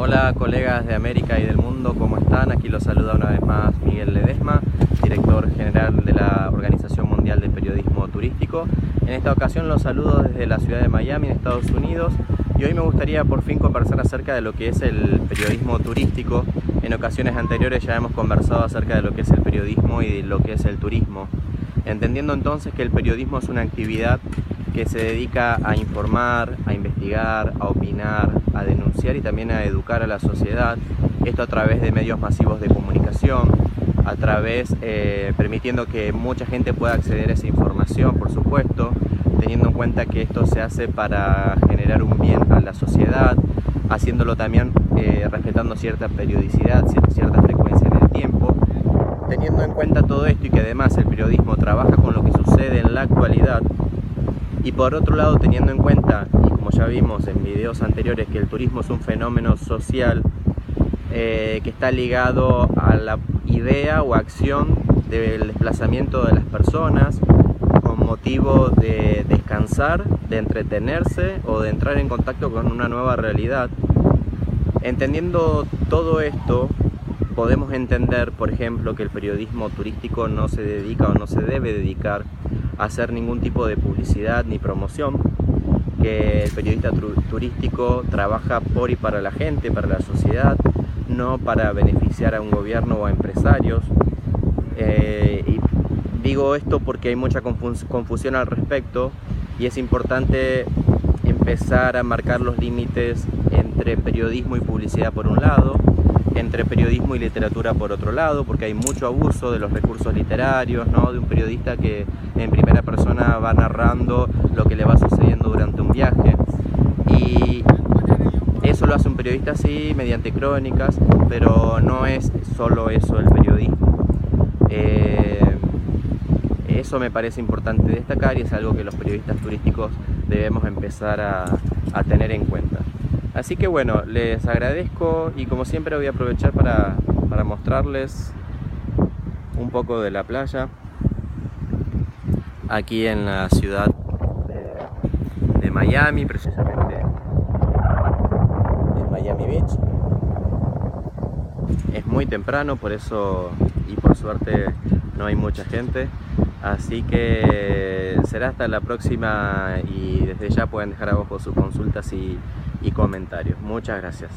Hola colegas de América y del mundo, ¿cómo están? Aquí los saluda una vez más Miguel Ledesma, director general de la Organización Mundial de Periodismo Turístico. En esta ocasión los saludo desde la ciudad de Miami, en Estados Unidos, y hoy me gustaría por fin conversar acerca de lo que es el periodismo turístico. En ocasiones anteriores ya hemos conversado acerca de lo que es el periodismo y de lo que es el turismo, entendiendo entonces que el periodismo es una actividad que se dedica a informar, a investigar, a opinar, a denunciar y también a educar a la sociedad. Esto a través de medios masivos de comunicación, a través, eh, permitiendo que mucha gente pueda acceder a esa información, por supuesto, teniendo en cuenta que esto se hace para generar un bien a la sociedad, haciéndolo también eh, respetando cierta periodicidad, cierta frecuencia en el tiempo. Teniendo en cuenta todo esto y que además el periodismo trabaja con lo que sucede en la actualidad, y por otro lado, teniendo en cuenta, como ya vimos en videos anteriores, que el turismo es un fenómeno social eh, que está ligado a la idea o acción del desplazamiento de las personas con motivo de descansar, de entretenerse o de entrar en contacto con una nueva realidad. Entendiendo todo esto, podemos entender, por ejemplo, que el periodismo turístico no se dedica o no se debe dedicar hacer ningún tipo de publicidad ni promoción, que el periodista turístico trabaja por y para la gente, para la sociedad, no para beneficiar a un gobierno o a empresarios. Eh, y digo esto porque hay mucha confusión al respecto y es importante empezar a marcar los límites entre periodismo y publicidad por un lado, entre periodismo y literatura por otro lado, porque hay mucho abuso de los recursos literarios, ¿no? de un periodista que en primera persona va narrando lo que le va sucediendo durante un viaje. Y eso lo hace un periodista así, mediante crónicas, pero no es solo eso el periodismo. Eh, eso me parece importante destacar y es algo que los periodistas turísticos debemos empezar a, tener en cuenta. Así que bueno, les agradezco y como siempre voy a aprovechar para, para mostrarles un poco de la playa aquí en la ciudad de, Miami, precisamente en Miami Beach. Es muy temprano, por eso y por suerte no hay mucha gente. Así que será hasta la próxima y desde ya pueden dejar abajo sus consultas y, comentarios. Muchas gracias.